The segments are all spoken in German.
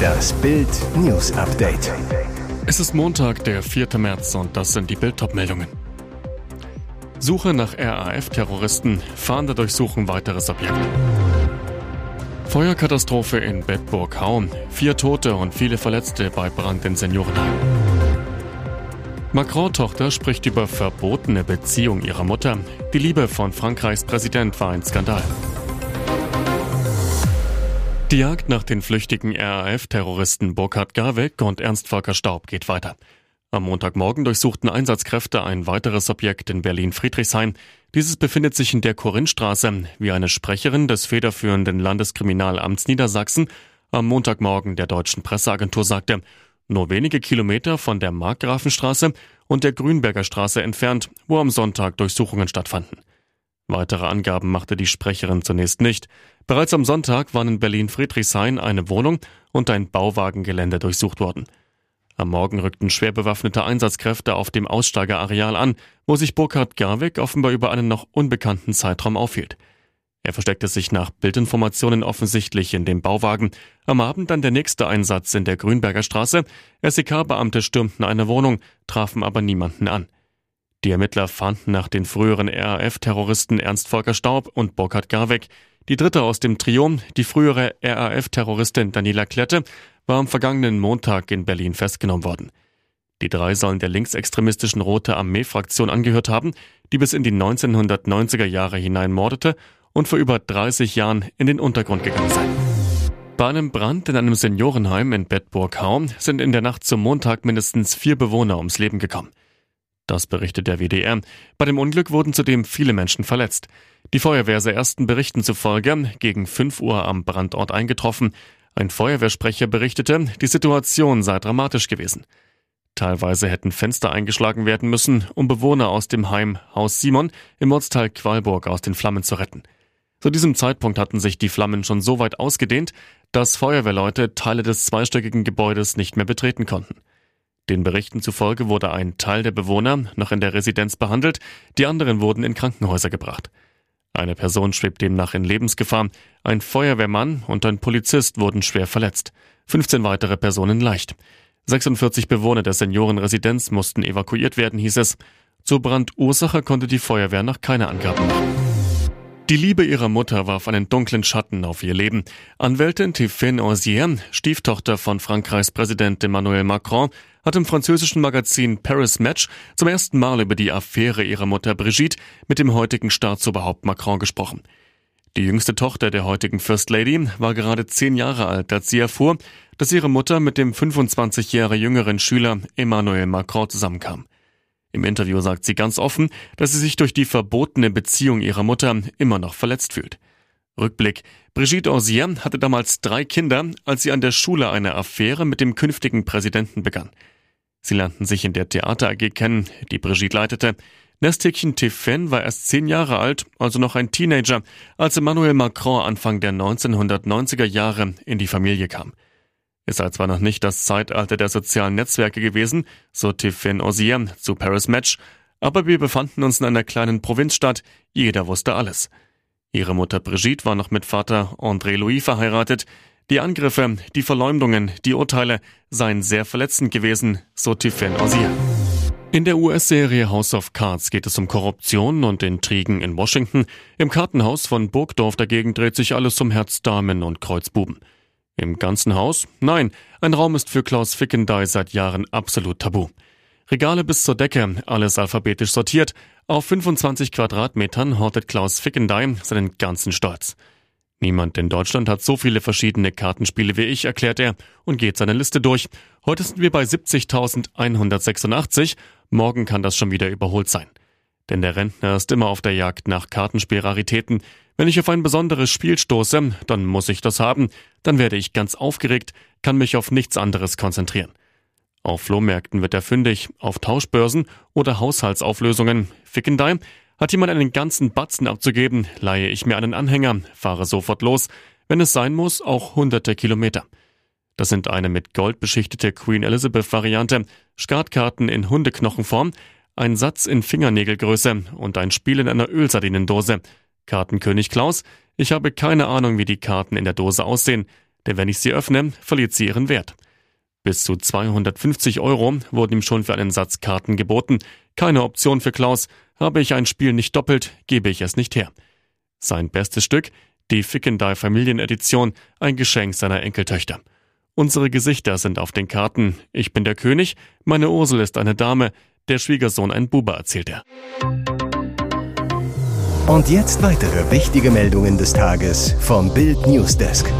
Das Bild News Update. Es ist Montag, der 4. März und das sind die Bild meldungen Suche nach RAF-Terroristen, Fahnder durchsuchen weiteres Objekt. Feuerkatastrophe in Bedburg-Hau, vier Tote und viele Verletzte bei Brand in Seniorenheim. Macron-Tochter spricht über verbotene Beziehung ihrer Mutter. Die Liebe von Frankreichs Präsident war ein Skandal. Die Jagd nach den flüchtigen RAF-Terroristen Burkhard Garweg und Ernst Volker Staub geht weiter. Am Montagmorgen durchsuchten Einsatzkräfte ein weiteres Objekt in Berlin-Friedrichshain. Dieses befindet sich in der Korinthstraße, wie eine Sprecherin des federführenden Landeskriminalamts Niedersachsen am Montagmorgen der deutschen Presseagentur sagte, nur wenige Kilometer von der Markgrafenstraße und der Grünberger Straße entfernt, wo am Sonntag Durchsuchungen stattfanden. Weitere Angaben machte die Sprecherin zunächst nicht. Bereits am Sonntag waren in Berlin-Friedrichshain eine Wohnung und ein Bauwagengelände durchsucht worden. Am Morgen rückten schwer bewaffnete Einsatzkräfte auf dem Aussteigerareal an, wo sich Burkhard Garwig offenbar über einen noch unbekannten Zeitraum aufhielt. Er versteckte sich nach Bildinformationen offensichtlich in dem Bauwagen. Am Abend dann der nächste Einsatz in der Grünberger Straße. SEK-Beamte stürmten eine Wohnung, trafen aber niemanden an. Die Ermittler fahnden nach den früheren RAF-Terroristen Ernst Volker Staub und Burkhard Garweg. Die dritte aus dem Trio, die frühere RAF-Terroristin Daniela Klette, war am vergangenen Montag in Berlin festgenommen worden. Die drei sollen der linksextremistischen Rote Armee-Fraktion angehört haben, die bis in die 1990er Jahre hinein mordete und vor über 30 Jahren in den Untergrund gegangen sei. Bei einem Brand in einem Seniorenheim in Bedburg-Hau sind in der Nacht zum Montag mindestens vier Bewohner ums Leben gekommen. Das berichtet der WDR. Bei dem Unglück wurden zudem viele Menschen verletzt. Die Feuerwehr sei ersten Berichten zufolge gegen 5 Uhr am Brandort eingetroffen. Ein Feuerwehrsprecher berichtete, die Situation sei dramatisch gewesen. Teilweise hätten Fenster eingeschlagen werden müssen, um Bewohner aus dem Heim Haus Simon im Ortsteil Qualburg aus den Flammen zu retten. Zu diesem Zeitpunkt hatten sich die Flammen schon so weit ausgedehnt, dass Feuerwehrleute Teile des zweistöckigen Gebäudes nicht mehr betreten konnten. Den Berichten zufolge wurde ein Teil der Bewohner noch in der Residenz behandelt, die anderen wurden in Krankenhäuser gebracht. Eine Person schwebt demnach in Lebensgefahr, ein Feuerwehrmann und ein Polizist wurden schwer verletzt, 15 weitere Personen leicht. 46 Bewohner der Seniorenresidenz mussten evakuiert werden, hieß es. Zur Brandursache konnte die Feuerwehr noch keine Angaben machen. Die Liebe ihrer Mutter warf einen dunklen Schatten auf ihr Leben. Anwältin Tiffaine Orsier, Stieftochter von Frankreichs Präsident Emmanuel Macron, hat im französischen Magazin Paris Match zum ersten Mal über die Affäre ihrer Mutter Brigitte mit dem heutigen Staatsoberhaupt Macron gesprochen. Die jüngste Tochter der heutigen First Lady war gerade zehn Jahre alt, als sie erfuhr, dass ihre Mutter mit dem 25 Jahre jüngeren Schüler Emmanuel Macron zusammenkam. Im Interview sagt sie ganz offen, dass sie sich durch die verbotene Beziehung ihrer Mutter immer noch verletzt fühlt. Rückblick. Brigitte Orsier hatte damals drei Kinder, als sie an der Schule eine Affäre mit dem künftigen Präsidenten begann. Sie lernten sich in der Theater AG kennen, die Brigitte leitete. Nesthäkchen Tiffen war erst zehn Jahre alt, also noch ein Teenager, als Emmanuel Macron Anfang der 1990er Jahre in die Familie kam. Es sei zwar noch nicht das Zeitalter der sozialen Netzwerke gewesen, so Tiffin Osier zu Paris Match, aber wir befanden uns in einer kleinen Provinzstadt, jeder wusste alles. Ihre Mutter Brigitte war noch mit Vater André Louis verheiratet. Die Angriffe, die Verleumdungen, die Urteile seien sehr verletzend gewesen, so Tiffin Osier. In der US-Serie House of Cards geht es um Korruption und Intrigen in Washington. Im Kartenhaus von Burgdorf dagegen dreht sich alles um Herz Damen und Kreuzbuben. Im ganzen Haus? Nein, ein Raum ist für Klaus Fickendey seit Jahren absolut tabu. Regale bis zur Decke, alles alphabetisch sortiert. Auf 25 Quadratmetern hortet Klaus Fickendey seinen ganzen Stolz. Niemand in Deutschland hat so viele verschiedene Kartenspiele wie ich, erklärt er und geht seine Liste durch. Heute sind wir bei 70.186. Morgen kann das schon wieder überholt sein. Denn der Rentner ist immer auf der Jagd nach Kartenspielraritäten. Wenn ich auf ein besonderes Spiel stoße, dann muss ich das haben, dann werde ich ganz aufgeregt, kann mich auf nichts anderes konzentrieren. Auf Flohmärkten wird er fündig, auf Tauschbörsen oder Haushaltsauflösungen. Fickendei, hat jemand einen ganzen Batzen abzugeben, leihe ich mir einen Anhänger, fahre sofort los, wenn es sein muss, auch hunderte Kilometer. Das sind eine mit Gold beschichtete Queen Elizabeth Variante, Skatkarten in Hundeknochenform, ein Satz in Fingernägelgröße und ein Spiel in einer Ölsardinendose. Kartenkönig Klaus, ich habe keine Ahnung, wie die Karten in der Dose aussehen. denn wenn ich sie öffne, verliert sie ihren Wert. Bis zu 250 Euro wurden ihm schon für einen Satz Karten geboten. Keine Option für Klaus. Habe ich ein Spiel nicht doppelt, gebe ich es nicht her. Sein bestes Stück, die Fickendai Familienedition, ein Geschenk seiner Enkeltöchter. Unsere Gesichter sind auf den Karten. Ich bin der König, meine Ursel ist eine Dame, der Schwiegersohn ein Buber, erzählt er. Und jetzt weitere wichtige Meldungen des Tages vom Bild Newsdesk.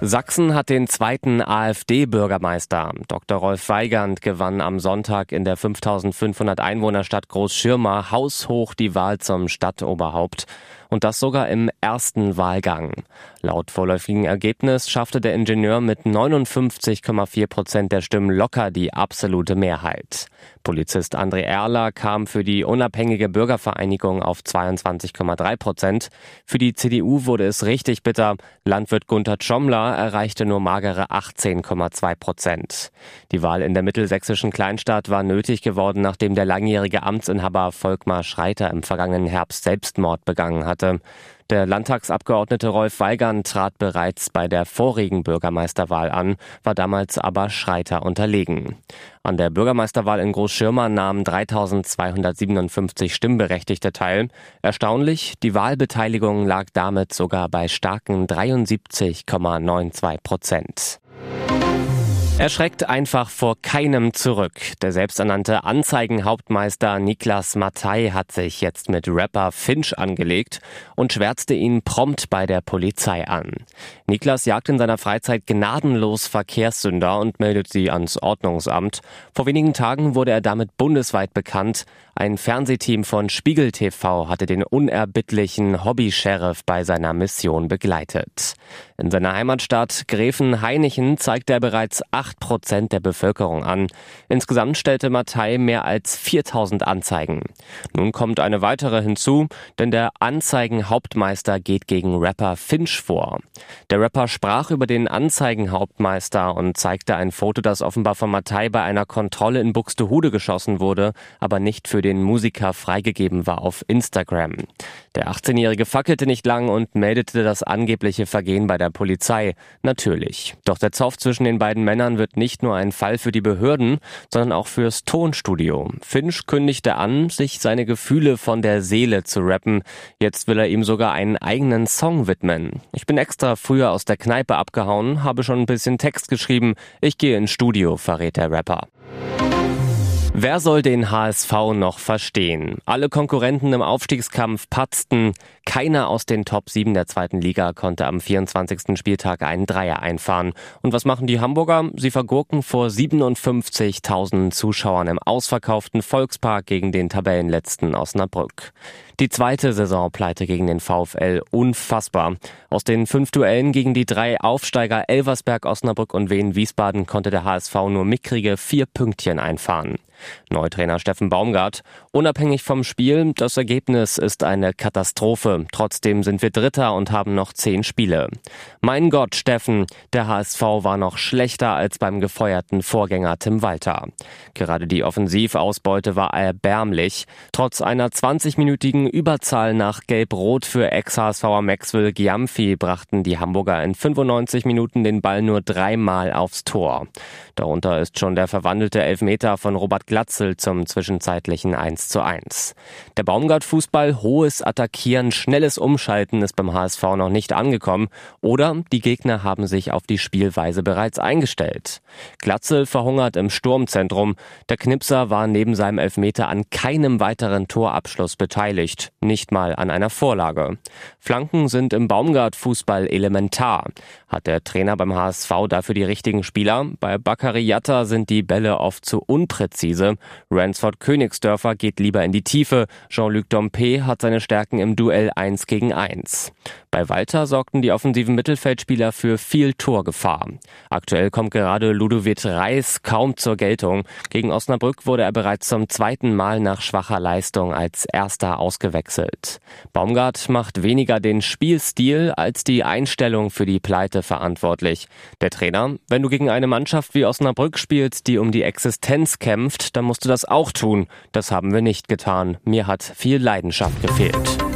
Sachsen hat den zweiten AfD-Bürgermeister. Dr. Rolf Weigand gewann am Sonntag in der 5500 Einwohnerstadt Großschirma haushoch die Wahl zum Stadtoberhaupt. Und das sogar im ersten Wahlgang. Laut vorläufigen Ergebnis schaffte der Ingenieur mit 59,4 Prozent der Stimmen locker die absolute Mehrheit. Polizist André Erler kam für die unabhängige Bürgervereinigung auf 22,3 Prozent. Für die CDU wurde es richtig bitter. Landwirt Gunther Tschommler erreichte nur magere 18,2 Prozent. Die Wahl in der mittelsächsischen Kleinstadt war nötig geworden, nachdem der langjährige Amtsinhaber Volkmar Schreiter im vergangenen Herbst Selbstmord begangen hatte. Der Landtagsabgeordnete Rolf Weigand trat bereits bei der vorigen Bürgermeisterwahl an, war damals aber Schreiter unterlegen. An der Bürgermeisterwahl in Großschirma nahmen 3257 Stimmberechtigte teil. Erstaunlich, die Wahlbeteiligung lag damit sogar bei starken 73,92 Prozent. Er schreckt einfach vor keinem zurück. Der selbsternannte Anzeigenhauptmeister Niklas Mattei hat sich jetzt mit Rapper Finch angelegt und schwärzte ihn prompt bei der Polizei an. Niklas jagt in seiner Freizeit gnadenlos Verkehrssünder und meldet sie ans Ordnungsamt. Vor wenigen Tagen wurde er damit bundesweit bekannt. Ein Fernsehteam von Spiegel TV hatte den unerbittlichen Hobby-Sheriff bei seiner Mission begleitet. In seiner Heimatstadt Gräfenhainichen zeigte er bereits acht Prozent der Bevölkerung an. Insgesamt stellte Mattei mehr als 4000 Anzeigen. Nun kommt eine weitere hinzu, denn der Anzeigenhauptmeister geht gegen Rapper Finch vor. Der Rapper sprach über den Anzeigenhauptmeister und zeigte ein Foto, das offenbar von Mattei bei einer Kontrolle in Buxtehude geschossen wurde, aber nicht für den Musiker freigegeben war auf Instagram. Der 18-Jährige fackelte nicht lang und meldete das angebliche Vergehen bei der Polizei. Natürlich. Doch der Zoff zwischen den beiden Männern wird nicht nur ein Fall für die Behörden, sondern auch fürs Tonstudio. Finch kündigte an, sich seine Gefühle von der Seele zu rappen. Jetzt will er ihm sogar einen eigenen Song widmen. Ich bin extra früher aus der Kneipe abgehauen, habe schon ein bisschen Text geschrieben. Ich gehe ins Studio, verrät der Rapper. Wer soll den HSV noch verstehen? Alle Konkurrenten im Aufstiegskampf patzten. Keiner aus den Top 7 der zweiten Liga konnte am 24. Spieltag einen Dreier einfahren. Und was machen die Hamburger? Sie vergurken vor 57.000 Zuschauern im ausverkauften Volkspark gegen den Tabellenletzten Osnabrück. Die zweite Saisonpleite gegen den VfL unfassbar. Aus den fünf Duellen gegen die drei Aufsteiger Elversberg, Osnabrück und Wien Wiesbaden konnte der HSV nur mickrige vier Pünktchen einfahren. Neutrainer Steffen Baumgart. Unabhängig vom Spiel, das Ergebnis ist eine Katastrophe. Trotzdem sind wir Dritter und haben noch zehn Spiele. Mein Gott, Steffen, der HSV war noch schlechter als beim gefeuerten Vorgänger Tim Walter. Gerade die Offensivausbeute war erbärmlich. Trotz einer 20-minütigen Überzahl nach Gelb-Rot für Ex-HSVer Maxwell Giamfi brachten die Hamburger in 95 Minuten den Ball nur dreimal aufs Tor. Darunter ist schon der verwandelte Elfmeter von Robert Glatzel zum zwischenzeitlichen 1 zu 1. Der Baumgart-Fußball, hohes Attackieren, schnelles Umschalten ist beim HSV noch nicht angekommen oder die Gegner haben sich auf die Spielweise bereits eingestellt. Glatzel verhungert im Sturmzentrum. Der Knipser war neben seinem Elfmeter an keinem weiteren Torabschluss beteiligt, nicht mal an einer Vorlage. Flanken sind im Baumgart-Fußball elementar. Hat der Trainer beim HSV dafür die richtigen Spieler? Bei Baccariata sind die Bälle oft zu unpräzise Krise. Ransford Königsdörfer geht lieber in die Tiefe. Jean-Luc Dompe hat seine Stärken im Duell 1 gegen 1. Bei Walter sorgten die offensiven Mittelfeldspieler für viel Torgefahr. Aktuell kommt gerade Ludovic Reis kaum zur Geltung. Gegen Osnabrück wurde er bereits zum zweiten Mal nach schwacher Leistung als erster ausgewechselt. Baumgart macht weniger den Spielstil als die Einstellung für die Pleite verantwortlich. Der Trainer, wenn du gegen eine Mannschaft wie Osnabrück spielst, die um die Existenz kämpft, dann musst du das auch tun. Das haben wir nicht getan. Mir hat viel Leidenschaft gefehlt.